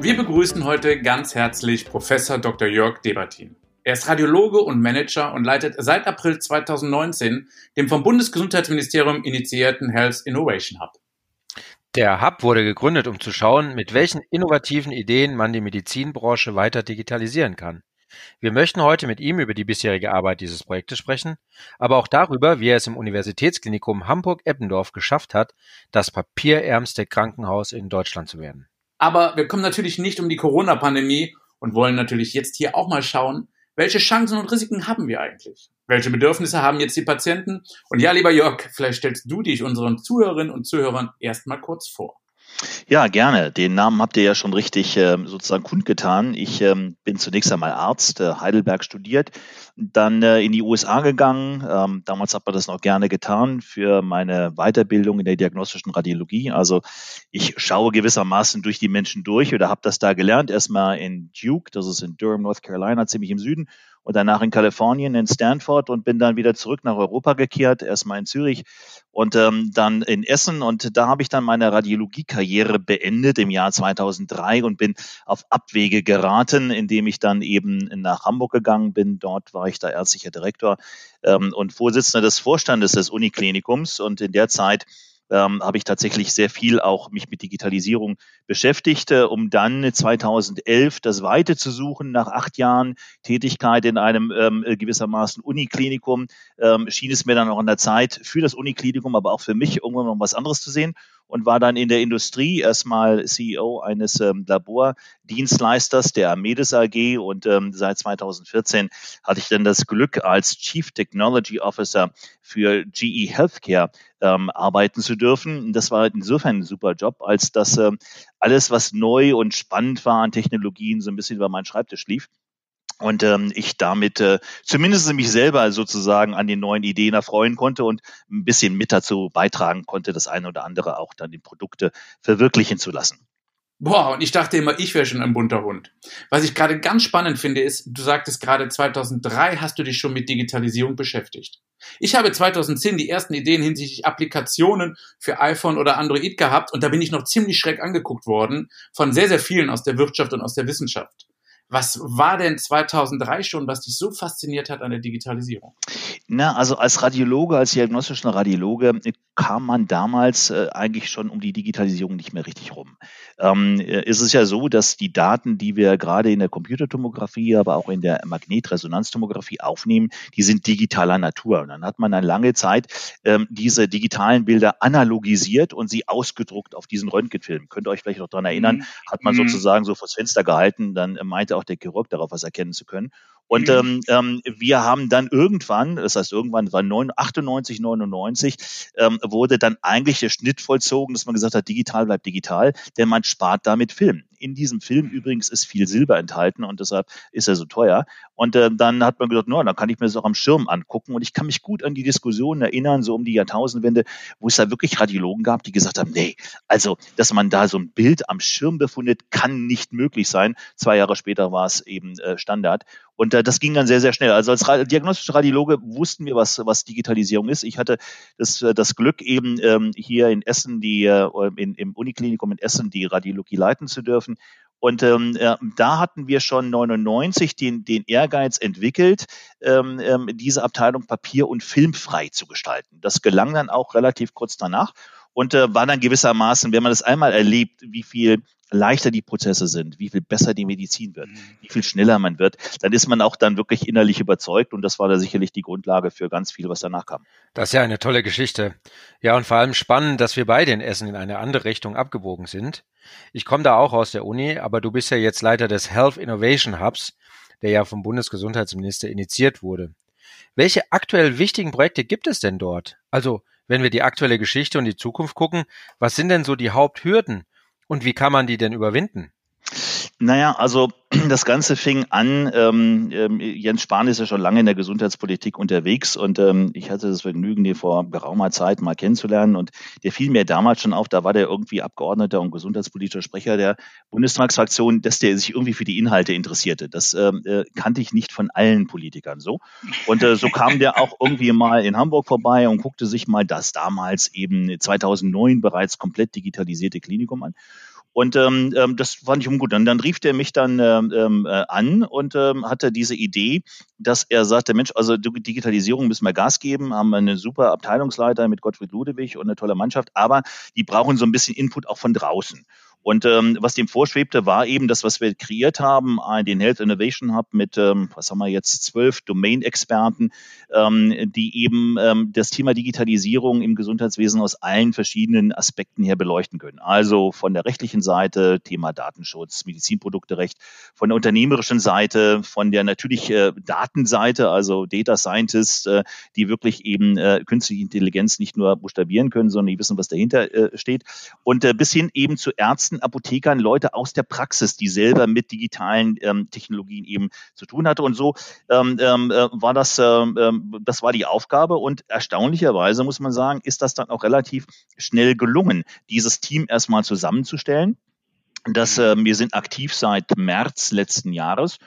Wir begrüßen heute ganz herzlich Professor Dr. Jörg Debertin. Er ist Radiologe und Manager und leitet seit April 2019 den vom Bundesgesundheitsministerium initiierten Health Innovation Hub. Der Hub wurde gegründet, um zu schauen, mit welchen innovativen Ideen man die Medizinbranche weiter digitalisieren kann. Wir möchten heute mit ihm über die bisherige Arbeit dieses Projektes sprechen, aber auch darüber, wie er es im Universitätsklinikum Hamburg-Eppendorf geschafft hat, das papierärmste Krankenhaus in Deutschland zu werden. Aber wir kommen natürlich nicht um die Corona-Pandemie und wollen natürlich jetzt hier auch mal schauen, welche Chancen und Risiken haben wir eigentlich? Welche Bedürfnisse haben jetzt die Patienten? Und ja, lieber Jörg, vielleicht stellst du dich unseren Zuhörerinnen und Zuhörern erstmal kurz vor. Ja, gerne. Den Namen habt ihr ja schon richtig äh, sozusagen kundgetan. Ich ähm, bin zunächst einmal Arzt, äh, Heidelberg studiert, dann äh, in die USA gegangen. Ähm, damals hat man das noch gerne getan für meine Weiterbildung in der diagnostischen Radiologie. Also ich schaue gewissermaßen durch die Menschen durch oder habe das da gelernt. Erstmal in Duke, das ist in Durham, North Carolina, ziemlich im Süden und danach in Kalifornien, in Stanford und bin dann wieder zurück nach Europa gekehrt, erstmal in Zürich und ähm, dann in Essen. Und da habe ich dann meine Radiologiekarriere beendet im Jahr 2003 und bin auf Abwege geraten, indem ich dann eben nach Hamburg gegangen bin. Dort war ich da ärztlicher Direktor ähm, und Vorsitzender des Vorstandes des Uniklinikums und in der Zeit ähm, habe ich tatsächlich sehr viel auch mich mit Digitalisierung beschäftigt, äh, um dann 2011 das Weite zu suchen. Nach acht Jahren Tätigkeit in einem ähm, gewissermaßen Uniklinikum ähm, schien es mir dann auch an der Zeit für das Uniklinikum, aber auch für mich irgendwann noch was anderes zu sehen und war dann in der Industrie erstmal CEO eines ähm, Labordienstleisters der Amedes AG und ähm, seit 2014 hatte ich dann das Glück als Chief Technology Officer für GE Healthcare ähm, arbeiten zu dürfen. Das war insofern ein super Job, als dass ähm, alles, was neu und spannend war an Technologien, so ein bisschen über meinen Schreibtisch lief und ähm, ich damit äh, zumindest mich selber sozusagen an den neuen Ideen erfreuen konnte und ein bisschen mit dazu beitragen konnte, das eine oder andere auch dann in Produkte verwirklichen zu lassen. Boah, und ich dachte immer, ich wäre schon ein bunter Hund. Was ich gerade ganz spannend finde, ist, du sagtest gerade 2003 hast du dich schon mit Digitalisierung beschäftigt. Ich habe 2010 die ersten Ideen hinsichtlich Applikationen für iPhone oder Android gehabt und da bin ich noch ziemlich schreck angeguckt worden von sehr, sehr vielen aus der Wirtschaft und aus der Wissenschaft. Was war denn 2003 schon, was dich so fasziniert hat an der Digitalisierung? Na, also als Radiologe, als diagnostischer Radiologe kam man damals äh, eigentlich schon um die Digitalisierung nicht mehr richtig rum. Ähm, äh, ist es ja so, dass die Daten, die wir gerade in der Computertomographie, aber auch in der Magnetresonanztomographie aufnehmen, die sind digitaler Natur. Und dann hat man eine lange Zeit ähm, diese digitalen Bilder analogisiert und sie ausgedruckt auf diesen Röntgenfilm. Könnt ihr euch vielleicht noch daran erinnern, mhm. hat man mhm. sozusagen so vors Fenster gehalten, dann meinte auch der Chirurg darauf was erkennen zu können. Und mhm. ähm, ähm, wir haben dann irgendwann, das heißt irgendwann war 98, 99, ähm, wurde dann eigentlich der Schnitt vollzogen, dass man gesagt hat, digital bleibt digital, denn man spart damit Film. In diesem Film übrigens ist viel Silber enthalten und deshalb ist er so teuer. Und äh, dann hat man gesagt, no, dann kann ich mir das auch am Schirm angucken. Und ich kann mich gut an die Diskussionen erinnern, so um die Jahrtausendwende, wo es da wirklich Radiologen gab, die gesagt haben, nee, also, dass man da so ein Bild am Schirm befindet, kann nicht möglich sein. Zwei Jahre später war es eben äh, Standard. Und äh, das ging dann sehr, sehr schnell. Also als Ra diagnostischer Radiologe wussten wir, was, was Digitalisierung ist. Ich hatte das, äh, das Glück, eben ähm, hier in Essen, die, äh, in, im Uniklinikum in Essen, die Radiologie leiten zu dürfen. Und ähm, äh, da hatten wir schon 99 den, den Ehrgeiz entwickelt, ähm, ähm, diese Abteilung papier- und filmfrei zu gestalten. Das gelang dann auch relativ kurz danach und äh, war dann gewissermaßen, wenn man das einmal erlebt, wie viel leichter die Prozesse sind, wie viel besser die Medizin wird, mhm. wie viel schneller man wird, dann ist man auch dann wirklich innerlich überzeugt und das war da sicherlich die Grundlage für ganz viel, was danach kam. Das ist ja eine tolle Geschichte. Ja, und vor allem spannend, dass wir beide in Essen in eine andere Richtung abgebogen sind. Ich komme da auch aus der Uni, aber du bist ja jetzt Leiter des Health Innovation Hubs, der ja vom Bundesgesundheitsminister initiiert wurde. Welche aktuell wichtigen Projekte gibt es denn dort? Also Wenn wir die aktuelle Geschichte und die Zukunft gucken, was sind denn so die Haupthürden und wie kann man die denn überwinden? Naja, also das Ganze fing an, ähm, ähm, Jens Spahn ist ja schon lange in der Gesundheitspolitik unterwegs und ähm, ich hatte das Vergnügen, den vor geraumer Zeit mal kennenzulernen und der fiel mir damals schon auf, da war der irgendwie Abgeordneter und gesundheitspolitischer Sprecher der Bundestagsfraktion, dass der sich irgendwie für die Inhalte interessierte. Das ähm, äh, kannte ich nicht von allen Politikern so. Und äh, so kam der auch irgendwie mal in Hamburg vorbei und guckte sich mal das damals eben 2009 bereits komplett digitalisierte Klinikum an. Und ähm, ähm, das fand ich gut. Und dann rief der mich dann ähm, ähm, äh, an und ähm, hatte diese Idee, dass er sagte, Mensch, also Digitalisierung müssen wir Gas geben, haben eine super Abteilungsleiter mit Gottfried Ludewig und eine tolle Mannschaft, aber die brauchen so ein bisschen Input auch von draußen. Und ähm, was dem vorschwebte, war eben das, was wir kreiert haben, den Health Innovation Hub mit, ähm, was haben wir jetzt, zwölf Domain-Experten, ähm, die eben ähm, das Thema Digitalisierung im Gesundheitswesen aus allen verschiedenen Aspekten her beleuchten können. Also von der rechtlichen Seite, Thema Datenschutz, Medizinprodukterecht, von der unternehmerischen Seite, von der natürlich äh, Datenseite, also Data Scientists, äh, die wirklich eben äh, künstliche Intelligenz nicht nur buchstabieren können, sondern die wissen, was dahinter äh, steht. Und äh, bis hin eben zu Ärzten, meisten Apothekern Leute aus der Praxis, die selber mit digitalen ähm, Technologien eben zu tun hatte. Und so ähm, ähm, äh, war das, ähm, ähm, das war die Aufgabe. Und erstaunlicherweise muss man sagen, ist das dann auch relativ schnell gelungen, dieses Team erstmal zusammenzustellen. Das, äh, wir sind aktiv seit März letzten Jahres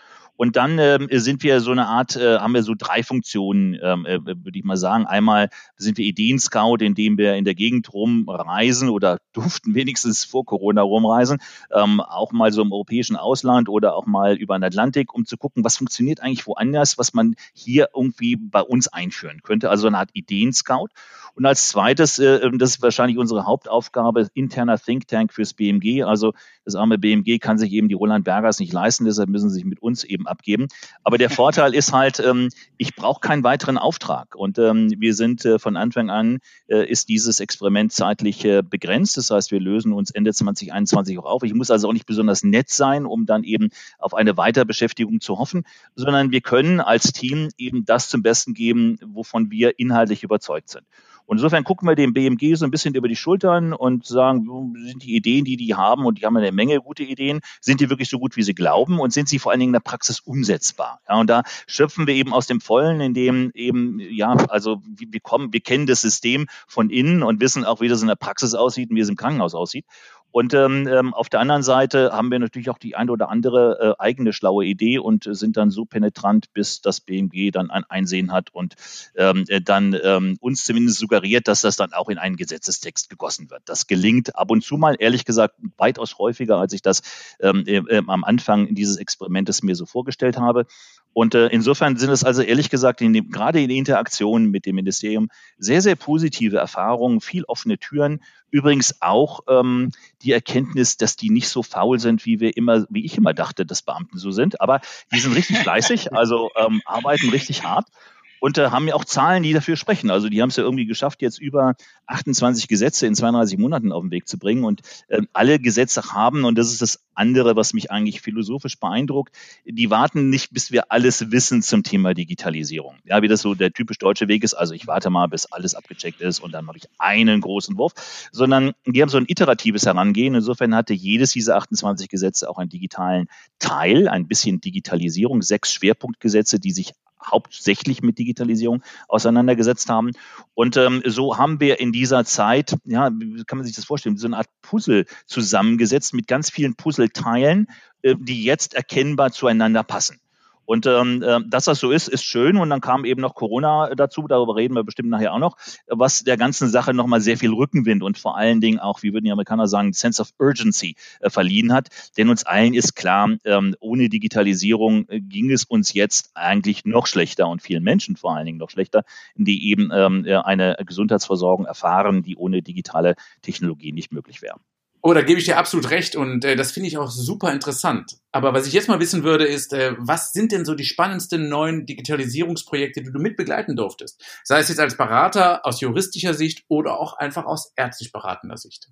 und dann ähm, sind wir so eine Art, äh, haben wir so drei Funktionen, ähm, äh, würde ich mal sagen. Einmal sind wir Ideen-Scout, indem wir in der Gegend rumreisen oder durften wenigstens vor Corona rumreisen, ähm, auch mal so im europäischen Ausland oder auch mal über den Atlantik, um zu gucken, was funktioniert eigentlich woanders, was man hier irgendwie bei uns einführen könnte. Also eine Art Ideen-Scout. Und als zweites, äh, das ist wahrscheinlich unsere Hauptaufgabe, interner Think Tank fürs BMG. Also das arme BMG kann sich eben die Roland Bergers nicht leisten, deshalb müssen sie sich mit uns eben abgeben. Aber der Vorteil ist halt, ähm, ich brauche keinen weiteren Auftrag. Und ähm, wir sind äh, von Anfang an, äh, ist dieses Experiment zeitlich äh, Das heißt, wir lösen uns Ende 2021 auch auf. Ich muss also auch nicht besonders nett sein, um dann eben auf eine Weiterbeschäftigung zu hoffen, sondern wir können als Team eben das zum Besten geben, wovon wir inhaltlich überzeugt sind. Und insofern gucken wir dem BMG so ein bisschen über die Schultern und sagen, sind die Ideen, die die haben, und die haben eine Menge gute Ideen, sind die wirklich so gut, wie sie glauben und sind sie vor allen Dingen in der Praxis umsetzbar? Ja, und da schöpfen wir eben aus dem Vollen, indem eben, ja, also wir kommen, wir kennen das System von innen und wissen auch, wie das in der Praxis aussieht und wie es im Krankenhaus aussieht. Und ähm, ähm, auf der anderen Seite haben wir natürlich auch die eine oder andere äh, eigene schlaue Idee und sind dann so penetrant, bis das BMG dann ein Einsehen hat und ähm, äh, dann ähm, uns zumindest suggeriert, dass das dann auch in einen Gesetzestext gegossen wird. Das gelingt ab und zu mal, ehrlich gesagt, weitaus häufiger, als ich das ähm, äh, äh am Anfang dieses Experimentes mir so vorgestellt habe. Und äh, insofern sind es also ehrlich gesagt in dem, gerade in Interaktion mit dem Ministerium sehr, sehr positive Erfahrungen, viel offene Türen. Übrigens auch ähm, die Erkenntnis, dass die nicht so faul sind, wie wir immer, wie ich immer dachte, dass Beamten so sind. Aber die sind richtig fleißig, also ähm, arbeiten richtig hart und äh, haben ja auch Zahlen, die dafür sprechen. Also die haben es ja irgendwie geschafft, jetzt über 28 Gesetze in 32 Monaten auf den Weg zu bringen und äh, alle Gesetze haben, und das ist das andere, was mich eigentlich philosophisch beeindruckt, die warten nicht, bis wir alles wissen zum Thema Digitalisierung. Ja, wie das so der typisch deutsche Weg ist, also ich warte mal, bis alles abgecheckt ist und dann mache ich einen großen Wurf, sondern die haben so ein iteratives Herangehen. Insofern hatte jedes dieser 28 Gesetze auch einen digitalen Teil, ein bisschen Digitalisierung, sechs Schwerpunktgesetze, die sich hauptsächlich mit Digitalisierung auseinandergesetzt haben. Und ähm, so haben wir in dieser Zeit, ja, wie kann man sich das vorstellen, so eine Art Puzzle zusammengesetzt mit ganz vielen Puzzleteilen, äh, die jetzt erkennbar zueinander passen. Und ähm, äh, dass das so ist, ist schön. Und dann kam eben noch Corona dazu, darüber reden wir bestimmt nachher auch noch, was der ganzen Sache nochmal sehr viel Rückenwind und vor allen Dingen auch, wie würden die Amerikaner sagen, Sense of Urgency äh, verliehen hat. Denn uns allen ist klar, ähm, ohne Digitalisierung äh, ging es uns jetzt eigentlich noch schlechter und vielen Menschen vor allen Dingen noch schlechter, die eben ähm, eine Gesundheitsversorgung erfahren, die ohne digitale Technologie nicht möglich wäre. Oh, da gebe ich dir absolut recht und äh, das finde ich auch super interessant. Aber was ich jetzt mal wissen würde, ist, äh, was sind denn so die spannendsten neuen Digitalisierungsprojekte, die du mitbegleiten durftest? Sei es jetzt als Berater aus juristischer Sicht oder auch einfach aus ärztlich beratender Sicht.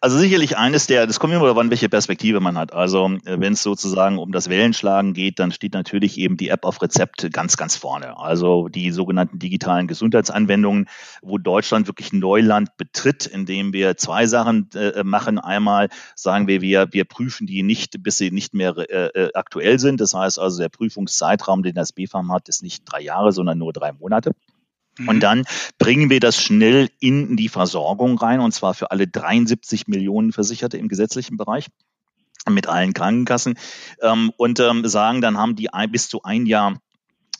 Also sicherlich eines der, das kommt immer darauf an, welche Perspektive man hat. Also äh, wenn es sozusagen um das Wellenschlagen geht, dann steht natürlich eben die App auf Rezept ganz, ganz vorne. Also die sogenannten digitalen Gesundheitsanwendungen, wo Deutschland wirklich Neuland betritt, indem wir zwei Sachen äh, machen. Einmal sagen wir, wir, wir prüfen die nicht, bis sie nicht mehr äh, äh aktuell sind. Das heißt also, der Prüfungszeitraum, den das BFAM hat, ist nicht drei Jahre, sondern nur drei Monate. Und mhm. dann bringen wir das schnell in die Versorgung rein, und zwar für alle 73 Millionen Versicherte im gesetzlichen Bereich mit allen Krankenkassen ähm, und ähm, sagen, dann haben die ein, bis zu ein Jahr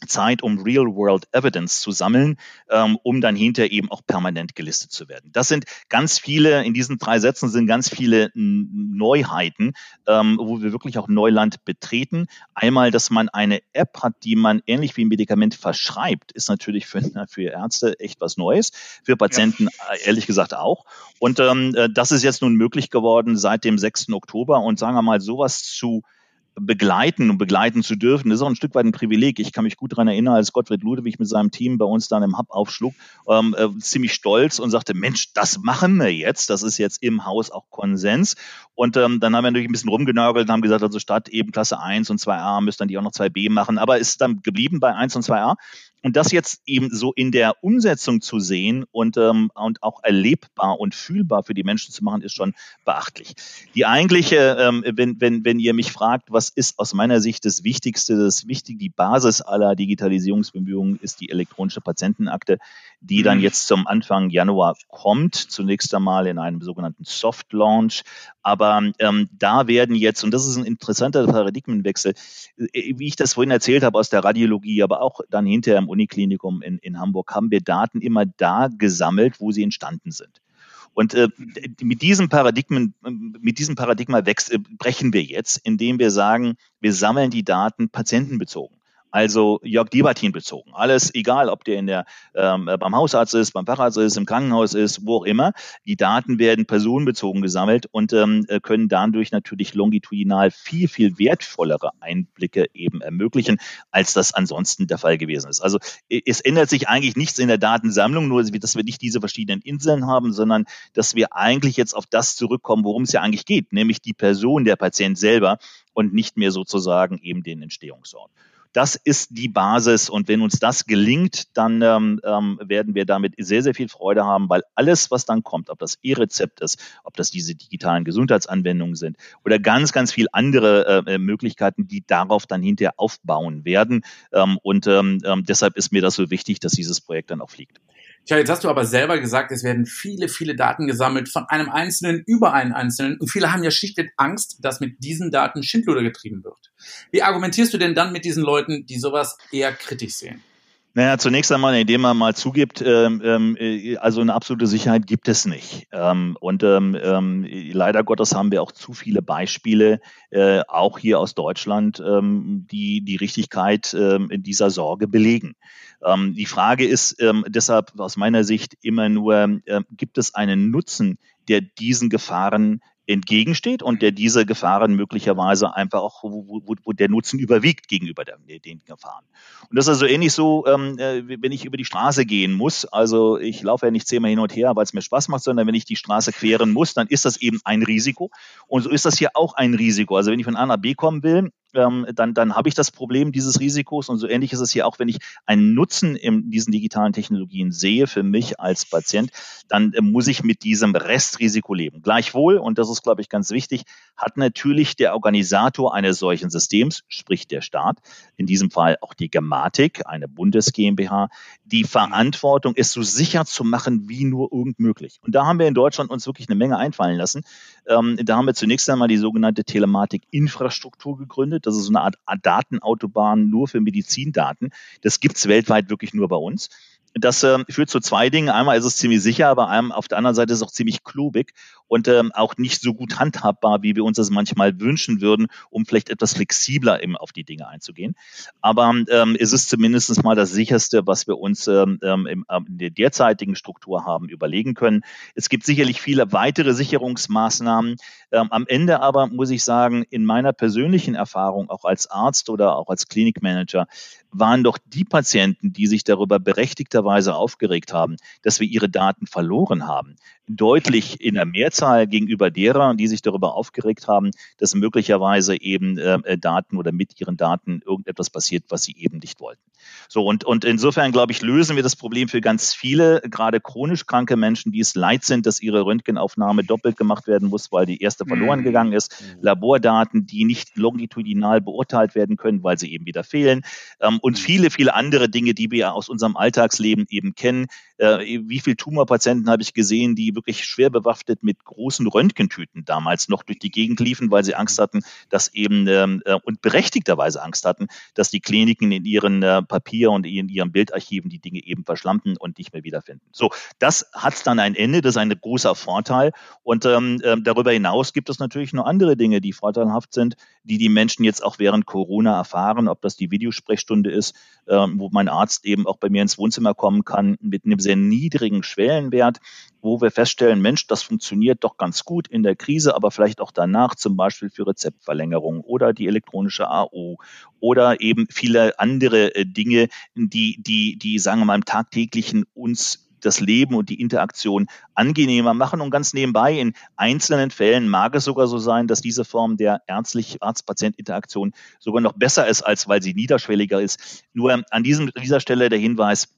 Zeit, um Real-World Evidence zu sammeln, ähm, um dann hinterher eben auch permanent gelistet zu werden. Das sind ganz viele, in diesen drei Sätzen sind ganz viele Neuheiten, ähm, wo wir wirklich auch Neuland betreten. Einmal, dass man eine App hat, die man ähnlich wie ein Medikament verschreibt, ist natürlich für, für Ärzte echt was Neues, für Patienten ja. Äh, ehrlich gesagt auch. Und ähm, äh, das ist jetzt nun möglich geworden seit dem 6. Oktober und sagen wir mal, sowas zu begleiten und begleiten zu dürfen, das ist auch ein Stück weit ein Privileg. Ich kann mich gut daran erinnern, als Gottfried Ludwig mit seinem Team bei uns dann im Hub aufschlug, ähm, äh, ziemlich stolz und sagte, Mensch, das machen wir jetzt. Das ist jetzt im Haus auch Konsens. Und ähm, dann haben wir natürlich ein bisschen rumgenörgelt und haben gesagt, also statt eben Klasse 1 und 2a müssten dann die auch noch 2b machen. Aber ist dann geblieben bei 1 und 2a. Und das jetzt eben so in der Umsetzung zu sehen und, ähm, und auch erlebbar und fühlbar für die Menschen zu machen, ist schon beachtlich. Die eigentliche, ähm, wenn, wenn, wenn ihr mich fragt, was ist aus meiner Sicht das Wichtigste, das Wichtige, die Basis aller Digitalisierungsbemühungen ist die elektronische Patientenakte, die dann mhm. jetzt zum Anfang Januar kommt, zunächst einmal in einem sogenannten Soft Launch. Aber ähm, da werden jetzt, und das ist ein interessanter Paradigmenwechsel, äh, wie ich das vorhin erzählt habe aus der Radiologie, aber auch dann hinterher im Uniklinikum in, in Hamburg haben wir Daten immer da gesammelt, wo sie entstanden sind. Und äh, mit diesem Paradigmen, mit diesem Paradigma wächst, äh, brechen wir jetzt, indem wir sagen, wir sammeln die Daten patientenbezogen also Jörg Diebertin bezogen. Alles egal, ob der in der, ähm, beim Hausarzt ist, beim Facharzt ist, im Krankenhaus ist, wo auch immer. Die Daten werden personenbezogen gesammelt und ähm, können dadurch natürlich longitudinal viel, viel wertvollere Einblicke eben ermöglichen, als das ansonsten der Fall gewesen ist. Also es ändert sich eigentlich nichts in der Datensammlung, nur dass wir nicht diese verschiedenen Inseln haben, sondern dass wir eigentlich jetzt auf das zurückkommen, worum es ja eigentlich geht, nämlich die Person, der Patient selber und nicht mehr sozusagen eben den Entstehungsort. Das ist die Basis und wenn uns das gelingt, dann ähm, ähm, werden wir damit sehr, sehr viel Freude haben, weil alles, was dann kommt, ob das E-Rezept ist, ob das diese digitalen Gesundheitsanwendungen sind oder ganz, ganz viel andere äh, äh Möglichkeiten, die darauf dann hinterher aufbauen werden. Ähm, und ähm, ähm, deshalb ist mir das so wichtig, dass dieses Projekt dann auch fliegt. Tja, jetzt hast du aber selber gesagt, es werden viele, viele Daten gesammelt von einem Einzelnen über einen Einzelnen. Und viele haben ja schlichtweg Angst, dass mit diesen Daten Schindluder getrieben wird. Wie argumentierst du denn dann mit diesen Leuten, die sowas eher kritisch sehen? Naja, zunächst einmal, indem man mal zugibt, ähm, ähm, äh, also eine absolute Sicherheit gibt es nicht. Ähm, und ähm, ähm, leider Gottes haben wir auch zu viele Beispiele, äh, auch hier aus Deutschland, ähm, die die Richtigkeit in dieser Sorge belegen. Ähm, die Frage ist ähm, deshalb aus meiner Sicht immer nur, äh, gibt es einen Nutzen, der diesen Gefahren entgegensteht und der diese Gefahren möglicherweise einfach auch, wo, wo, wo der Nutzen überwiegt gegenüber der, den Gefahren. Und das ist also ähnlich so, ähm, äh, wenn ich über die Straße gehen muss. Also ich laufe ja nicht zehnmal hin und her, weil es mir Spaß macht, sondern wenn ich die Straße queren muss, dann ist das eben ein Risiko. Und so ist das hier auch ein Risiko. Also wenn ich von A nach B kommen will, ähm, dann, dann habe ich das Problem dieses Risikos. Und so ähnlich ist es hier auch, wenn ich einen Nutzen in diesen digitalen Technologien sehe für mich als Patient, dann äh, muss ich mit diesem Restrisiko leben. Gleichwohl, und das ist, glaube ich, ganz wichtig, hat natürlich der Organisator eines solchen Systems, sprich der Staat, in diesem Fall auch die Gematik, eine Bundes GmbH, die Verantwortung, es so sicher zu machen wie nur irgend möglich. Und da haben wir in Deutschland uns wirklich eine Menge einfallen lassen. Ähm, da haben wir zunächst einmal die sogenannte Telematik-Infrastruktur gegründet. Das ist so eine Art Datenautobahn nur für Medizindaten. Das gibt's weltweit wirklich nur bei uns. Das äh, führt zu zwei Dingen. Einmal ist es ziemlich sicher, aber einem, auf der anderen Seite ist es auch ziemlich klobig und ähm, auch nicht so gut handhabbar, wie wir uns das manchmal wünschen würden, um vielleicht etwas flexibler eben auf die Dinge einzugehen. Aber ähm, es ist zumindest mal das sicherste, was wir uns ähm, ähm im, äh, in der derzeitigen Struktur haben überlegen können. Es gibt sicherlich viele weitere Sicherungsmaßnahmen. Ähm, am Ende aber muss ich sagen, in meiner persönlichen Erfahrung, auch als Arzt oder auch als Klinikmanager, waren doch die Patienten, die sich darüber berechtigterweise aufgeregt haben, dass wir ihre Daten verloren haben, deutlich in der Mehrzahl gegenüber derer, die sich darüber aufgeregt haben, dass möglicherweise eben äh, Daten oder mit ihren Daten irgendetwas passiert, was sie eben nicht wollten. So und, und insofern glaube ich, lösen wir das Problem für ganz viele, gerade chronisch kranke Menschen, die es leid sind, dass ihre Röntgenaufnahme doppelt gemacht werden muss, weil die erste verloren mhm. gegangen ist. Mhm. Labordaten, die nicht longitudinal beurteilt werden können, weil sie eben wieder fehlen. Ähm, und mhm. viele, viele andere Dinge, die wir aus unserem Alltagsleben eben kennen. Äh, wie viele Tumorpatienten habe ich gesehen, die wirklich schwer bewaffnet mit großen Röntgentüten damals noch durch die Gegend liefen, weil sie Angst hatten, dass eben ähm, äh, und berechtigterweise Angst hatten, dass die Kliniken in ihren äh, Papier und in ihren Bildarchiven die Dinge eben verschlampen und nicht mehr wiederfinden. So, das hat dann ein Ende, das ist ein großer Vorteil. Und ähm, äh, darüber hinaus gibt es natürlich noch andere Dinge, die vorteilhaft sind, die die Menschen jetzt auch während Corona erfahren, ob das die Videosprechstunde ist, äh, wo mein Arzt eben auch bei mir ins Wohnzimmer kommen kann mit einem sehr niedrigen Schwellenwert, wo wir feststellen, Mensch, das funktioniert doch ganz gut in der Krise, aber vielleicht auch danach, zum Beispiel für Rezeptverlängerung oder die elektronische AO oder eben viele andere äh, Dinge, die, die, die, sagen wir mal, im tagtäglichen uns das Leben und die Interaktion angenehmer machen. Und ganz nebenbei, in einzelnen Fällen mag es sogar so sein, dass diese Form der ärztlich-Arzt-Patient-Interaktion sogar noch besser ist, als weil sie niederschwelliger ist. Nur an diesem, dieser Stelle der Hinweis,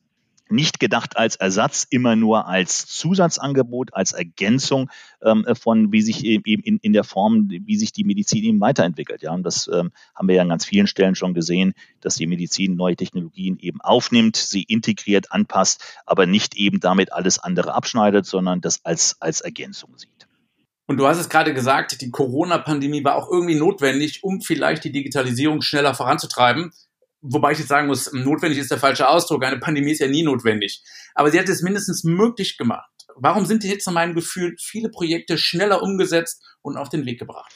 nicht gedacht als Ersatz, immer nur als Zusatzangebot, als Ergänzung ähm, von, wie sich eben in, in der Form, wie sich die Medizin eben weiterentwickelt. Ja, und das ähm, haben wir ja an ganz vielen Stellen schon gesehen, dass die Medizin neue Technologien eben aufnimmt, sie integriert, anpasst, aber nicht eben damit alles andere abschneidet, sondern das als, als Ergänzung sieht. Und du hast es gerade gesagt, die Corona-Pandemie war auch irgendwie notwendig, um vielleicht die Digitalisierung schneller voranzutreiben wobei ich jetzt sagen muss, notwendig ist der falsche Ausdruck. Eine Pandemie ist ja nie notwendig. Aber sie hat es mindestens möglich gemacht. Warum sind jetzt in meinem Gefühl viele Projekte schneller umgesetzt und auf den Weg gebracht.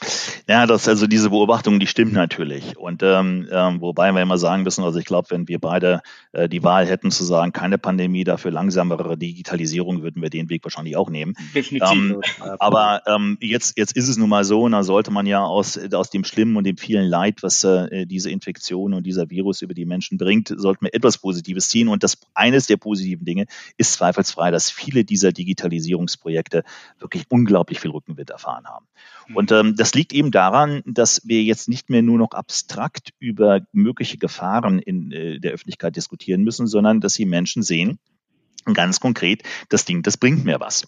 Ja, das also diese Beobachtung, die stimmt natürlich. Und ähm, ähm, wobei wir immer sagen müssen, also ich glaube, wenn wir beide äh, die Wahl hätten zu sagen, keine Pandemie, dafür langsamere Digitalisierung, würden wir den Weg wahrscheinlich auch nehmen. Definitiv. Ähm, aber ähm, jetzt jetzt ist es nun mal so, und da sollte man ja aus aus dem Schlimmen und dem vielen Leid, was äh, diese Infektion und dieser Virus über die Menschen bringt, sollten wir etwas Positives ziehen. Und das eines der positiven Dinge ist zweifelsfrei, dass viele dieser Digitalisierungsprojekte wirklich unglaublich viel Rückenwind erfahren haben. Mhm. Und ähm, das liegt eben daran, dass wir jetzt nicht mehr nur noch abstrakt über mögliche Gefahren in äh, der Öffentlichkeit diskutieren müssen, sondern dass die Menschen sehen, ganz konkret, das Ding, das bringt mir was.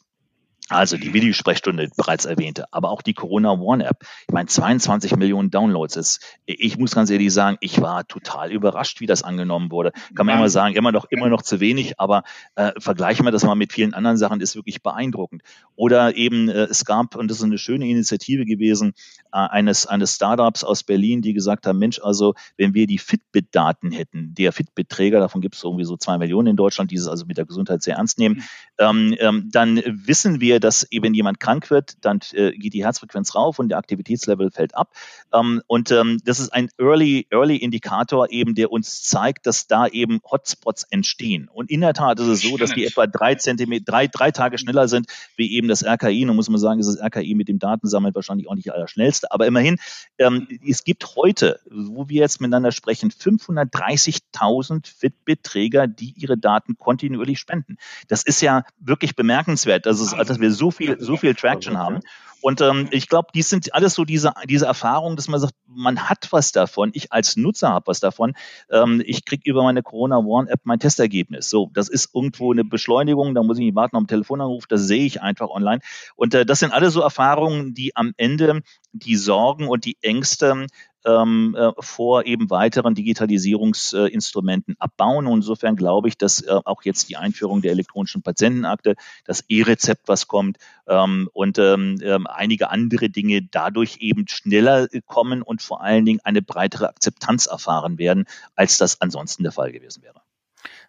Also die Videosprechstunde bereits erwähnte, aber auch die Corona One App. Ich meine, 22 Millionen Downloads ist. Ich muss ganz ehrlich sagen, ich war total überrascht, wie das angenommen wurde. Kann man immer sagen, immer noch, immer noch zu wenig, aber äh, vergleichen wir das mal mit vielen anderen Sachen, ist wirklich beeindruckend. Oder eben, äh, es gab, und das ist eine schöne Initiative gewesen, äh, eines, eines Startups aus Berlin, die gesagt haben, Mensch, also wenn wir die Fitbit-Daten hätten, der Fitbit-Träger, davon gibt es irgendwie so zwei Millionen in Deutschland, die es also mit der Gesundheit sehr ernst nehmen, ähm, ähm, dann wissen wir, dass wenn jemand krank wird, dann äh, geht die Herzfrequenz rauf und der Aktivitätslevel fällt ab. Ähm, und ähm, das ist ein Early, Early Indikator eben, der uns zeigt, dass da eben Hotspots entstehen. Und in der Tat ist es so, dass die etwa drei Zentimeter, drei, drei Tage schneller sind, wie eben das RKI. Nun muss man sagen, ist das RKI mit dem Datensammeln wahrscheinlich auch nicht allerschnellste. Aber immerhin, ähm, es gibt heute, wo wir jetzt miteinander sprechen, 530.000 Fitbit-Träger, die ihre Daten kontinuierlich spenden. Das ist ja wirklich bemerkenswert, dass, es, dass wir so viel, so viel Traction haben. Und ähm, ich glaube, die sind alles so diese, diese Erfahrungen, dass man sagt, man hat was davon. Ich als Nutzer habe was davon. Ähm, ich kriege über meine Corona One App mein Testergebnis. So, das ist irgendwo eine Beschleunigung. Da muss ich nicht warten auf einen Telefonanruf. Das sehe ich einfach online. Und äh, das sind alle so Erfahrungen, die am Ende die Sorgen und die Ängste ähm, äh, vor eben weiteren Digitalisierungsinstrumenten abbauen. Und insofern glaube ich, dass äh, auch jetzt die Einführung der elektronischen Patientenakte, das E-Rezept, was kommt, ähm, und ähm, ähm einige andere Dinge dadurch eben schneller kommen und vor allen Dingen eine breitere Akzeptanz erfahren werden, als das ansonsten der Fall gewesen wäre.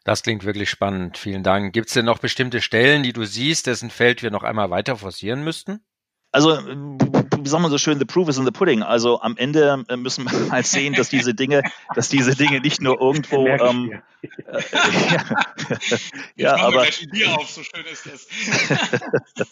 Das klingt wirklich spannend. Vielen Dank. Gibt es denn noch bestimmte Stellen, die du siehst, dessen Feld wir noch einmal weiter forcieren müssten? Also wie sagen wir so schön, the proof is in the pudding. Also am Ende äh, müssen wir halt sehen, dass diese Dinge, dass diese Dinge nicht nur irgendwo. Ähm, äh, ja, ja aber. Bier auf, so schön ist das.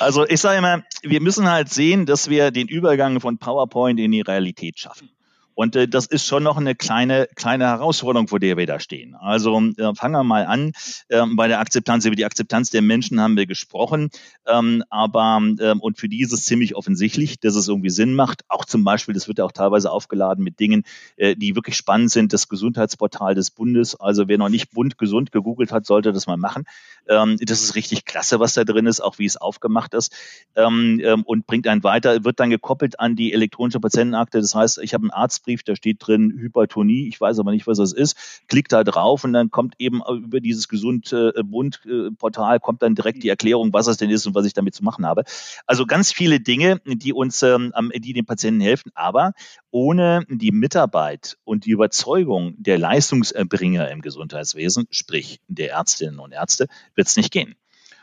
also ich sage immer, wir müssen halt sehen, dass wir den Übergang von PowerPoint in die Realität schaffen. Und äh, das ist schon noch eine kleine, kleine Herausforderung, vor der wir da stehen. Also äh, fangen wir mal an. Äh, bei der Akzeptanz, über die Akzeptanz der Menschen haben wir gesprochen. Ähm, aber äh, und für die ist es ziemlich offensichtlich, dass es irgendwie Sinn macht. Auch zum Beispiel, das wird ja auch teilweise aufgeladen mit Dingen, äh, die wirklich spannend sind. Das Gesundheitsportal des Bundes. Also wer noch nicht Bund gesund gegoogelt hat, sollte das mal machen. Ähm, das ist richtig klasse, was da drin ist, auch wie es aufgemacht ist. Ähm, ähm, und bringt einen weiter, wird dann gekoppelt an die elektronische Patientenakte. Das heißt, ich habe einen Arztbrief, da steht drin Hypertonie, ich weiß aber nicht, was das ist. Klick da drauf und dann kommt eben über dieses Gesund-Bund-Portal äh, kommt dann direkt die Erklärung, was das denn ist und was ich damit zu machen habe. Also ganz viele Dinge, die uns, die den Patienten helfen, aber ohne die Mitarbeit und die Überzeugung der Leistungserbringer im Gesundheitswesen, sprich der Ärztinnen und Ärzte, wird es nicht gehen.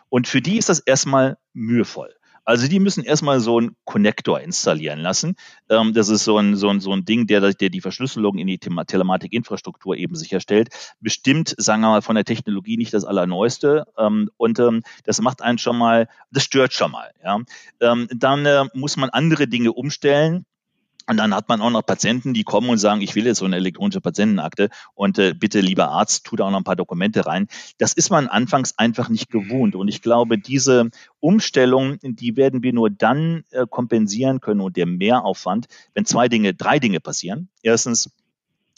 Und für die ist das erstmal mühevoll. Also die müssen erstmal so einen Connector installieren lassen. Ähm, das ist so ein, so, ein, so ein Ding, der, der die Verschlüsselung in die Telematikinfrastruktur eben sicherstellt. Bestimmt, sagen wir mal, von der Technologie nicht das Allerneueste. Ähm, und ähm, das macht einen schon mal, das stört schon mal. Ja. Ähm, dann äh, muss man andere Dinge umstellen. Und dann hat man auch noch Patienten, die kommen und sagen, ich will jetzt so eine elektronische Patientenakte und äh, bitte, lieber Arzt, tu da auch noch ein paar Dokumente rein. Das ist man anfangs einfach nicht gewohnt. Und ich glaube, diese Umstellung, die werden wir nur dann äh, kompensieren können und der Mehraufwand, wenn zwei Dinge, drei Dinge passieren. Erstens,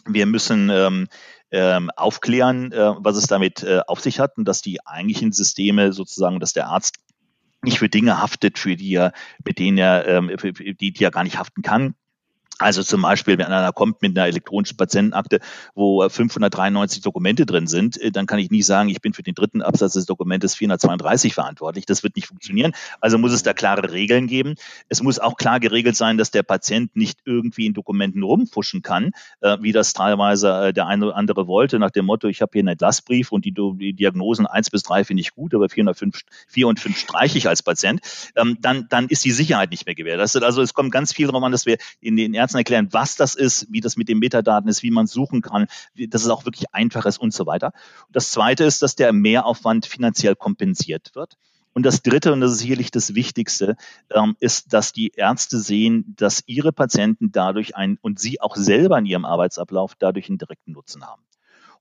wir müssen ähm, ähm, aufklären, äh, was es damit äh, auf sich hat und dass die eigentlichen Systeme sozusagen, dass der Arzt nicht für Dinge haftet, für die er, mit denen er, ähm, die, die er gar nicht haften kann. Also zum Beispiel, wenn einer kommt mit einer elektronischen Patientenakte, wo 593 Dokumente drin sind, äh, dann kann ich nicht sagen, ich bin für den dritten Absatz des Dokumentes 432 verantwortlich. Das wird nicht funktionieren. Also muss es da klare Regeln geben. Es muss auch klar geregelt sein, dass der Patient nicht irgendwie in Dokumenten rumfuschen kann, äh, wie das teilweise äh, der eine oder andere wollte, nach dem Motto, ich habe hier einen Entlassbrief und die, Diagnosen eins bis drei finde ich gut, aber 405, 4 und 5 streiche ich als Patient. Ähm, dann, dann ist die Sicherheit nicht mehr gewährleistet. Also es kommt ganz viel darum an, dass wir in den Ärzten erklären, was das ist, wie das mit den Metadaten ist, wie man suchen kann, dass es auch wirklich einfach ist und so weiter. Das zweite ist, dass der Mehraufwand finanziell kompensiert wird. Und das Dritte, und das ist sicherlich das Wichtigste, ähm, ist, dass die Ärzte sehen, dass ihre Patienten dadurch ein und sie auch selber in ihrem Arbeitsablauf dadurch einen direkten Nutzen haben.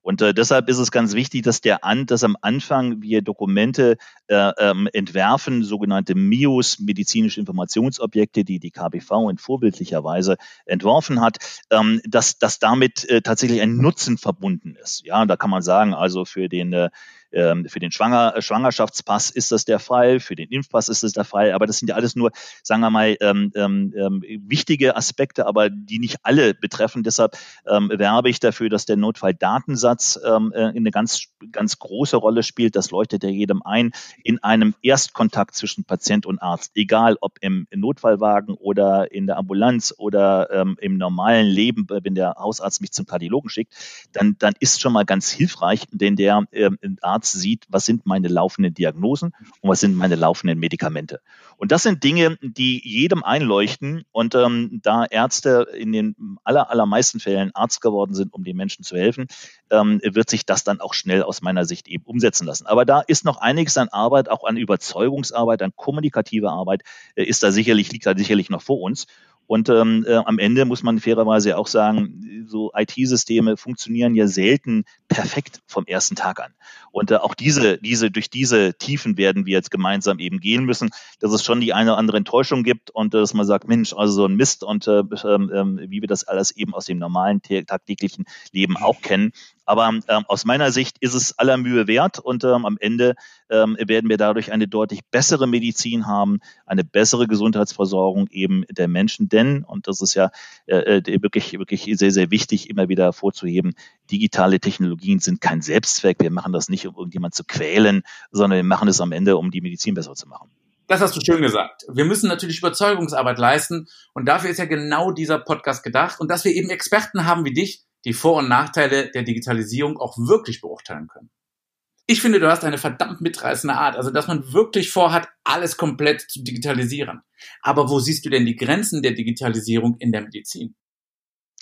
Und äh, deshalb ist es ganz wichtig, dass der an, dass am Anfang wir Dokumente äh, ähm, entwerfen, sogenannte MIOS, medizinische Informationsobjekte, die die KBV in vorbildlicher Weise entworfen hat, ähm, dass, dass damit äh, tatsächlich ein Nutzen verbunden ist. Ja, da kann man sagen, also für den äh, für den Schwanger, äh, Schwangerschaftspass ist das der Fall, für den Impfpass ist das der Fall, aber das sind ja alles nur, sagen wir mal, ähm, ähm, ähm, wichtige Aspekte, aber die nicht alle betreffen. Deshalb ähm, werbe ich dafür, dass der Notfalldatensatz ähm, äh, eine ganz, ganz große Rolle spielt. Das leuchtet ja jedem ein in einem Erstkontakt zwischen Patient und Arzt, egal ob im Notfallwagen oder in der Ambulanz oder ähm, im normalen Leben, wenn der Hausarzt mich zum Kardiologen schickt, dann, dann ist schon mal ganz hilfreich, denn der ähm, Arzt Arzt sieht, was sind meine laufenden Diagnosen und was sind meine laufenden Medikamente. Und das sind Dinge, die jedem einleuchten. Und ähm, da Ärzte in den aller, allermeisten Fällen Arzt geworden sind, um den Menschen zu helfen, ähm, wird sich das dann auch schnell aus meiner Sicht eben umsetzen lassen. Aber da ist noch einiges an Arbeit, auch an Überzeugungsarbeit, an kommunikativer Arbeit, äh, ist da sicherlich, liegt da sicherlich noch vor uns. Und ähm, äh, am Ende muss man fairerweise auch sagen, so IT-Systeme funktionieren ja selten perfekt vom ersten Tag an. Und äh, auch diese, diese, durch diese Tiefen werden wir jetzt gemeinsam eben gehen müssen, dass es schon die eine oder andere Enttäuschung gibt und äh, dass man sagt, Mensch, also so ein Mist und äh, äh, wie wir das alles eben aus dem normalen tagtäglichen Leben auch kennen. Aber ähm, aus meiner Sicht ist es aller Mühe wert und ähm, am Ende ähm, werden wir dadurch eine deutlich bessere Medizin haben, eine bessere Gesundheitsversorgung eben der Menschen. Denn, und das ist ja äh, äh wirklich, wirklich sehr, sehr wichtig, immer wieder hervorzuheben, digitale Technologien sind kein Selbstzweck. Wir machen das nicht, um irgendjemand zu quälen, sondern wir machen es am Ende, um die Medizin besser zu machen. Das hast du schön gesagt. Wir müssen natürlich Überzeugungsarbeit leisten und dafür ist ja genau dieser Podcast gedacht und dass wir eben Experten haben wie dich, die Vor- und Nachteile der Digitalisierung auch wirklich beurteilen können. Ich finde, du hast eine verdammt mitreißende Art, also dass man wirklich vorhat, alles komplett zu digitalisieren. Aber wo siehst du denn die Grenzen der Digitalisierung in der Medizin?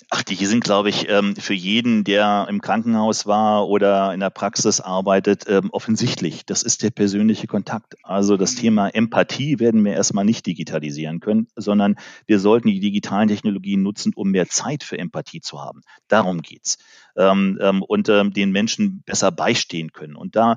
Ach, die sind, glaube ich, ähm, für jeden, der im Krankenhaus war oder in der Praxis arbeitet, ähm, offensichtlich. Das ist der persönliche Kontakt. Also das mhm. Thema Empathie werden wir erstmal nicht digitalisieren können, sondern wir sollten die digitalen Technologien nutzen, um mehr Zeit für Empathie zu haben. Darum geht's. Ähm, und den Menschen besser beistehen können. Und da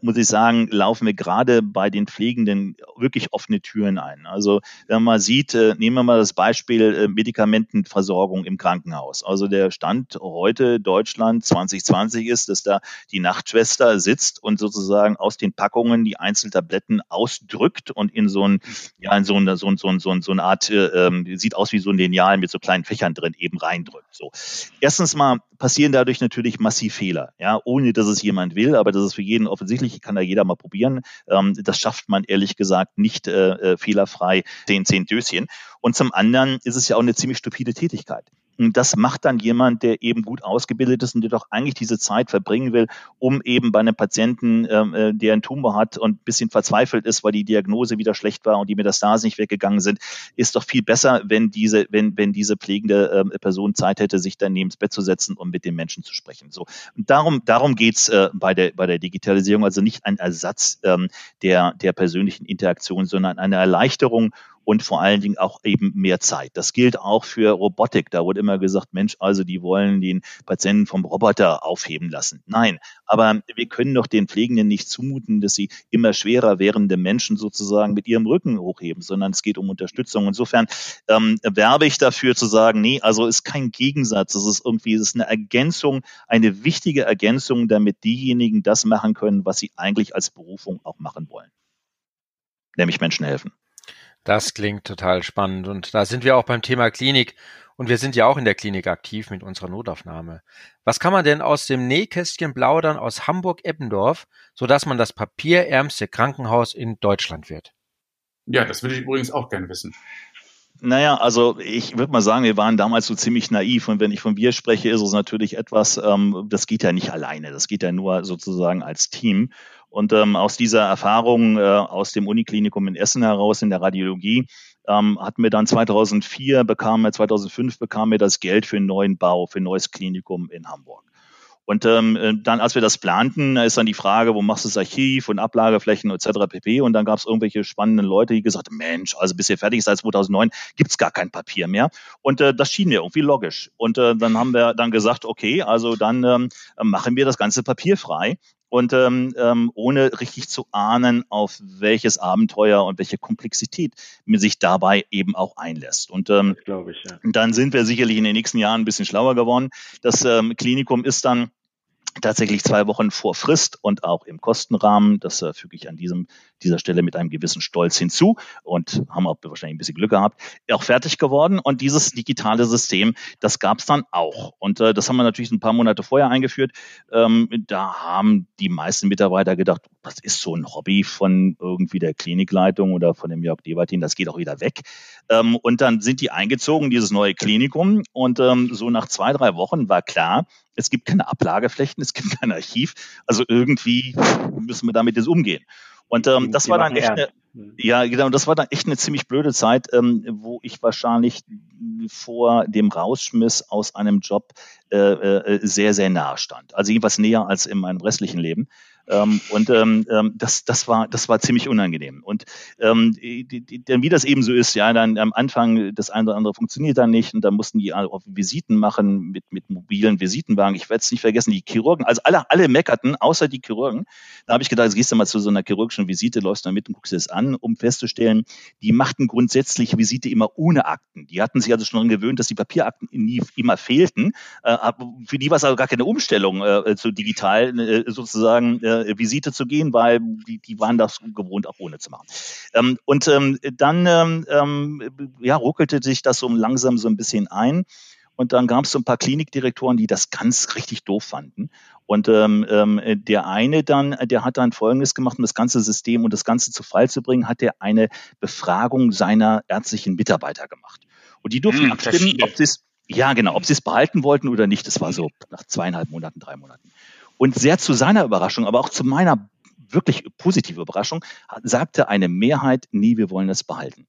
muss ich sagen, laufen wir gerade bei den Pflegenden wirklich offene Türen ein. Also wenn man sieht, äh, nehmen wir mal das Beispiel äh, Medikamentenversorgung im Krankenhaus. Krankenhaus. Also der Stand heute Deutschland 2020 ist, dass da die Nachtschwester sitzt und sozusagen aus den Packungen die Einzeltabletten ausdrückt und in so ein, ja, in so eine, so, so, so, so eine Art, äh, ähm, sieht aus wie so ein Lineal mit so kleinen Fächern drin eben reindrückt. So. Erstens mal passieren dadurch natürlich massiv Fehler, ja, ohne dass es jemand will, aber das ist für jeden offensichtlich, kann da jeder mal probieren. Ähm, das schafft man ehrlich gesagt nicht äh, äh fehlerfrei, zehn, zehn Döschen. Und zum anderen ist es ja auch eine ziemlich stupide Tätigkeit. Und das macht dann jemand, der eben gut ausgebildet ist und der doch eigentlich diese Zeit verbringen will, um eben bei einem Patienten, ähm, äh, der einen Tumor hat und ein bisschen verzweifelt ist, weil die Diagnose wieder schlecht war und die Metastasen nicht weggegangen sind, ist doch viel besser, wenn diese, wenn, wenn diese pflegende äh, Person Zeit hätte, sich dann neben das Bett zu setzen und mit dem Menschen zu sprechen. So. Und darum, darum geht's äh, bei, der, bei der Digitalisierung, also nicht ein Ersatz ähm, der, der persönlichen Interaktion, sondern eine Erleichterung und vor allen Dingen auch eben mehr Zeit. Das gilt auch für Robotik. Da wurde immer gesagt, Mensch, also die wollen den Patienten vom Roboter aufheben lassen. Nein, aber wir können doch den Pflegenden nicht zumuten, dass sie immer schwerer werdende Menschen sozusagen mit ihrem Rücken hochheben, sondern es geht um Unterstützung. Insofern ähm, werbe ich dafür zu sagen, nee, also ist kein Gegensatz. Es ist irgendwie, es ist eine Ergänzung, eine wichtige Ergänzung, damit diejenigen das machen können, was sie eigentlich als Berufung auch machen wollen. Nämlich Menschen helfen. Das klingt total spannend. Und da sind wir auch beim Thema Klinik. Und wir sind ja auch in der Klinik aktiv mit unserer Notaufnahme. Was kann man denn aus dem Nähkästchen plaudern aus Hamburg-Eppendorf, sodass man das papierärmste Krankenhaus in Deutschland wird? Ja, das würde ich übrigens auch gerne wissen. Naja, also ich würde mal sagen, wir waren damals so ziemlich naiv und wenn ich von wir spreche, ist es natürlich etwas, ähm, das geht ja nicht alleine, das geht ja nur sozusagen als Team. Und ähm, aus dieser Erfahrung äh, aus dem Uniklinikum in Essen heraus in der Radiologie ähm, hatten wir dann 2004, bekamen wir 2005 bekamen wir das Geld für einen neuen Bau, für ein neues Klinikum in Hamburg. Und ähm, äh, dann, als wir das planten, ist dann die Frage, wo machst du das Archiv und Ablageflächen etc. pp. Und dann gab es irgendwelche spannenden Leute, die gesagt haben, Mensch, also bis ihr fertig seid 2009, gibt's gar kein Papier mehr. Und äh, das schien mir irgendwie logisch. Und äh, dann haben wir dann gesagt, okay, also dann ähm, machen wir das ganze Papier frei und ähm, ähm, ohne richtig zu ahnen, auf welches Abenteuer und welche Komplexität man sich dabei eben auch einlässt. Und ähm, glaube ich, ja. dann sind wir sicherlich in den nächsten Jahren ein bisschen schlauer geworden. Das ähm, Klinikum ist dann tatsächlich zwei Wochen vor Frist und auch im Kostenrahmen. Das äh, füge ich an diesem, dieser Stelle mit einem gewissen Stolz hinzu und haben auch wahrscheinlich ein bisschen Glück gehabt, auch fertig geworden. Und dieses digitale System, das gab es dann auch. Und äh, das haben wir natürlich ein paar Monate vorher eingeführt. Ähm, da haben die meisten Mitarbeiter gedacht, das ist so ein Hobby von irgendwie der Klinikleitung oder von dem Jörg Debertin, das geht auch wieder weg. Ähm, und dann sind die eingezogen, dieses neue Klinikum. Und ähm, so nach zwei, drei Wochen war klar, es gibt keine Ablageflächen, es gibt kein Archiv. Also irgendwie müssen wir damit jetzt umgehen. Und ähm, das war dann echt eine, ja, genau, das war dann echt eine ziemlich blöde Zeit, ähm, wo ich wahrscheinlich vor dem Rausschmiss aus einem Job äh, äh, sehr, sehr nahe stand. Also jedenfalls näher als in meinem restlichen Leben. Ähm, und ähm, ähm, das, das, war, das war ziemlich unangenehm. Und ähm, die, die, wie das eben so ist, ja, dann am Anfang das eine oder andere funktioniert dann nicht und dann mussten die auch Visiten machen mit, mit mobilen Visitenwagen. Ich werde es nicht vergessen, die Chirurgen, also alle, alle meckerten, außer die Chirurgen. Da habe ich gedacht, jetzt gehst du mal zu so einer chirurgischen Visite, läufst da mit und guckst dir das an, um festzustellen, die machten grundsätzlich Visite immer ohne Akten. Die hatten sich also schon gewöhnt, dass die Papierakten nie, immer fehlten. Äh, für die war es aber gar keine Umstellung äh, zu digital äh, sozusagen äh, äh, Visite zu gehen, weil die, die waren das gewohnt, auch ohne zu machen. Ähm, und ähm, dann ähm, ähm, ja, ruckelte sich das so langsam so ein bisschen ein. Und dann gab es so ein paar Klinikdirektoren, die das ganz richtig doof fanden. Und ähm, ähm, der eine dann, der hat dann Folgendes gemacht, um das ganze System und das Ganze zu Fall zu bringen, hat er eine Befragung seiner ärztlichen Mitarbeiter gemacht. Und die durften hm, abstimmen, ob sie es, ja genau, ob sie es behalten wollten oder nicht. Das war so nach zweieinhalb Monaten, drei Monaten. Und sehr zu seiner Überraschung, aber auch zu meiner wirklich positive Überraschung, sagte eine Mehrheit, nie, wir wollen das behalten.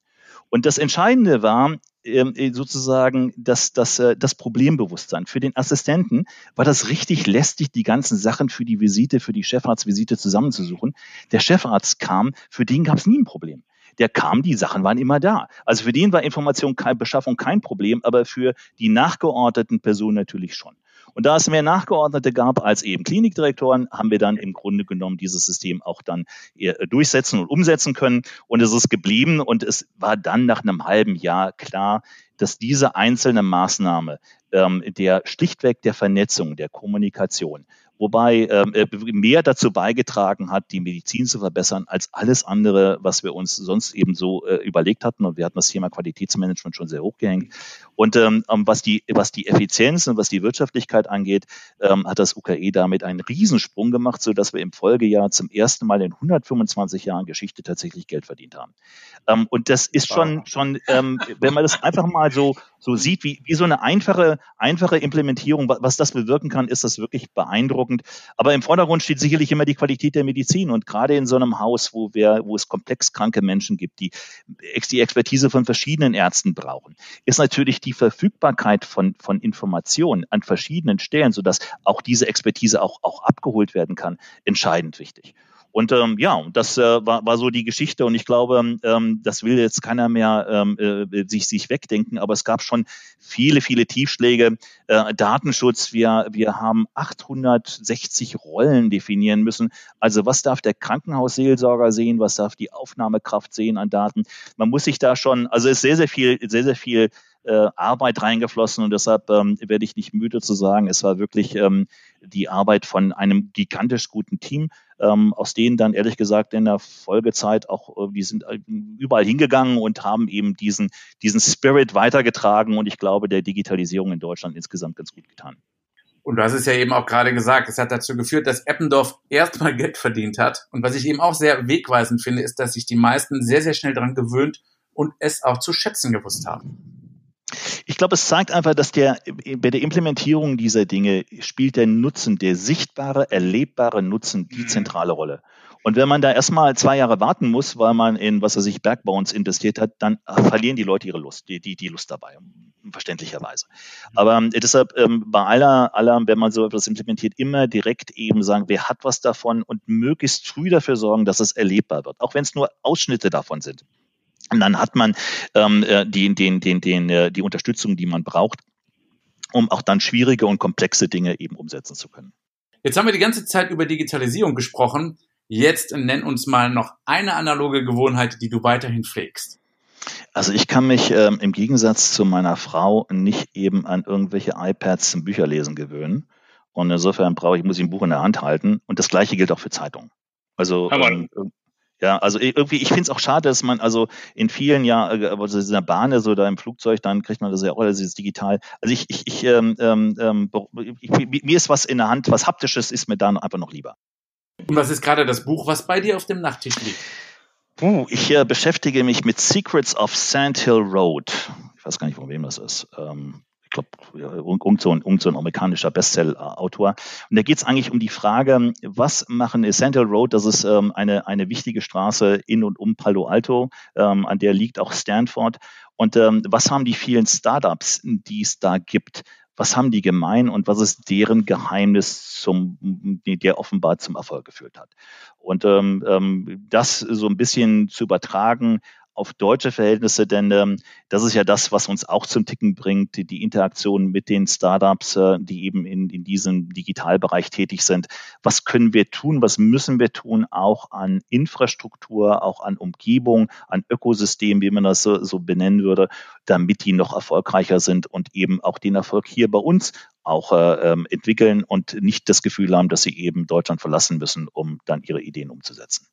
Und das Entscheidende war, ähm, äh, sozusagen das, das, äh, das Problembewusstsein. Für den Assistenten war das richtig lästig, die ganzen Sachen für die Visite, für die Chefarztvisite zusammenzusuchen. Der Chefarzt kam, für den gab es nie ein Problem der kam, die Sachen waren immer da. Also für den war Informationsbeschaffung kein Problem, aber für die nachgeordneten Personen natürlich schon. Und da es mehr Nachgeordnete gab als eben Klinikdirektoren, haben wir dann im Grunde genommen dieses System auch dann durchsetzen und umsetzen können. Und es ist geblieben und es war dann nach einem halben Jahr klar, dass diese einzelne Maßnahme ähm, der schlichtweg der Vernetzung, der Kommunikation wobei ähm, mehr dazu beigetragen hat, die Medizin zu verbessern, als alles andere, was wir uns sonst eben so äh, überlegt hatten. Und wir hatten das Thema Qualitätsmanagement schon sehr hochgehängt. Und ähm, ähm was, die, was die Effizienz und was die Wirtschaftlichkeit angeht, ähm, hat das UKE damit einen Riesensprung gemacht, so dass wir im Folgejahr zum ersten Mal in 125 Jahren Geschichte tatsächlich Geld verdient haben. Ähm, und das ist schon, schon ähm, wenn man das einfach mal so, so sieht, wie, wie so eine einfache, einfache Implementierung, was das bewirken kann, ist das wirklich beeindruckend. Aber im Vordergrund steht sicherlich immer die Qualität der Medizin. Und gerade in so einem Haus, wo, wir, wo es komplex kranke Menschen gibt, die die Expertise von verschiedenen Ärzten brauchen, ist natürlich die Verfügbarkeit von, von Informationen an verschiedenen Stellen, sodass auch diese Expertise auch, auch abgeholt werden kann, entscheidend wichtig. Und ähm, ja, das äh, war, war so die Geschichte und ich glaube, ähm, das will jetzt keiner mehr ähm, äh, sich, sich wegdenken, aber es gab schon viele, viele Tiefschläge. Äh, Datenschutz, wir, wir haben 860 Rollen definieren müssen. Also was darf der Krankenhausseelsorger sehen, was darf die Aufnahmekraft sehen an Daten? Man muss sich da schon, also ist sehr, sehr viel, sehr, sehr viel äh, Arbeit reingeflossen und deshalb ähm, werde ich nicht müde zu sagen, es war wirklich ähm, die Arbeit von einem gigantisch guten Team, ähm, aus denen dann ehrlich gesagt in der Folgezeit auch, äh, die sind äh, überall hingegangen und haben eben diesen, diesen Spirit weitergetragen und ich glaube, der Digitalisierung in Deutschland insgesamt ganz gut getan. Und du hast es ja eben auch gerade gesagt, es hat dazu geführt, dass Eppendorf erstmal Geld verdient hat. Und was ich eben auch sehr wegweisend finde, ist, dass sich die meisten sehr, sehr schnell daran gewöhnt und es auch zu schätzen gewusst haben. Ich glaube, es zeigt einfach, dass der, bei der Implementierung dieser Dinge spielt der Nutzen, der sichtbare, erlebbare Nutzen die mhm. zentrale Rolle. Und wenn man da erstmal zwei Jahre warten muss, weil man in, was weiß ich, Bergbauens investiert hat, dann verlieren die Leute ihre Lust, die, die, die Lust dabei, verständlicherweise. Mhm. Aber äh, deshalb ähm, bei aller, aller, wenn man so etwas implementiert, immer direkt eben sagen, wer hat was davon und möglichst früh dafür sorgen, dass es erlebbar wird, auch wenn es nur Ausschnitte davon sind. Und dann hat man ähm, äh, die, den, den, den, äh, die Unterstützung, die man braucht, um auch dann schwierige und komplexe Dinge eben umsetzen zu können. Jetzt haben wir die ganze Zeit über Digitalisierung gesprochen. Jetzt nenn uns mal noch eine analoge Gewohnheit, die du weiterhin pflegst. Also ich kann mich ähm, im Gegensatz zu meiner Frau nicht eben an irgendwelche iPads zum Bücherlesen gewöhnen. Und insofern brauche ich, muss ich ein Buch in der Hand halten. Und das Gleiche gilt auch für Zeitungen. Also ähm, ja, also irgendwie, ich finde es auch schade, dass man also in vielen Jahren, äh, also in der Bahn so da im Flugzeug, dann kriegt man das ja auch alles ist digital. Also ich, ich, ich, ähm, ähm, ähm ich, mir ist was in der Hand, was haptisches ist mir dann einfach noch lieber. Und was ist gerade das Buch, was bei dir auf dem Nachttisch liegt? Uh, ich äh, beschäftige mich mit Secrets of Sand Hill Road. Ich weiß gar nicht, von wem das ist. Ähm, ich glaube, irgend so, ein, irgend so ein amerikanischer Bestseller-Autor. Und da geht es eigentlich um die Frage, was machen Essential Road, das ist ähm, eine, eine wichtige Straße in und um Palo Alto, ähm, an der liegt auch Stanford. Und ähm, was haben die vielen Startups, die es da gibt? Was haben die gemein und was ist deren Geheimnis, zum, der offenbar zum Erfolg geführt hat? Und ähm, ähm das so ein bisschen zu übertragen auf deutsche Verhältnisse, denn ähm, das ist ja das, was uns auch zum Ticken bringt, die, die Interaktion mit den Startups, äh, die eben in, in diesem Digitalbereich tätig sind. Was können wir tun? Was müssen wir tun? Auch an Infrastruktur, auch an Umgebung, an Ökosystem, wie man das so, so benennen würde, damit die noch erfolgreicher sind und eben auch den Erfolg hier bei uns auch äh, ähm, entwickeln und nicht das Gefühl haben, dass sie eben Deutschland verlassen müssen, um dann ihre Ideen umzusetzen.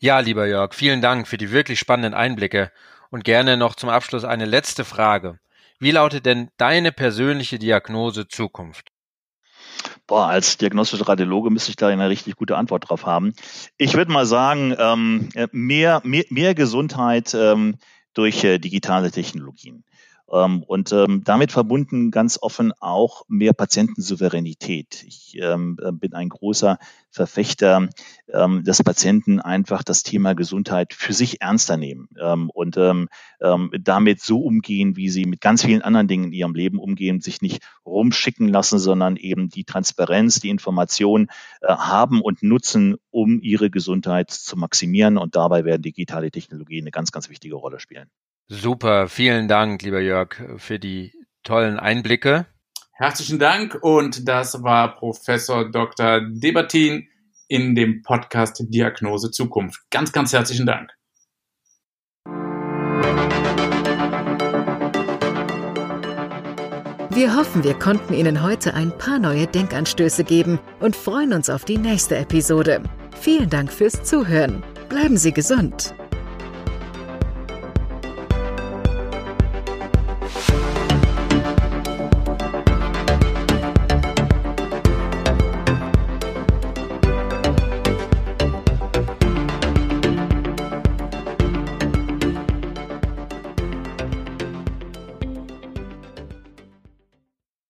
Ja, lieber Jörg, vielen Dank für die wirklich spannenden Einblicke und gerne noch zum Abschluss eine letzte Frage. Wie lautet denn deine persönliche Diagnose Zukunft? Boah, als diagnostischer Radiologe müsste ich da eine richtig gute Antwort drauf haben. Ich würde mal sagen, ähm, mehr, mehr, mehr Gesundheit ähm, durch äh, digitale Technologien. Ähm, und ähm, damit verbunden ganz offen auch mehr Patientensouveränität. Ich ähm, bin ein großer Verfechter ähm, des Patienten einfach das Thema Gesundheit für sich ernster nehmen ähm, und ähm, ähm, damit so umgehen, wie sie mit ganz vielen anderen Dingen in ihrem Leben umgehen, sich nicht rumschicken lassen, sondern eben die Transparenz, die Information äh, haben und nutzen, um ihre Gesundheit zu maximieren. Und dabei werden digitale Technologien eine ganz, ganz wichtige Rolle spielen. Super, vielen Dank, lieber Jörg, für die tollen Einblicke. Herzlichen Dank und das war Professor Dr. Debatin in dem Podcast Diagnose Zukunft. Ganz, ganz herzlichen Dank. Wir hoffen, wir konnten Ihnen heute ein paar neue Denkanstöße geben und freuen uns auf die nächste Episode. Vielen Dank fürs Zuhören. Bleiben Sie gesund.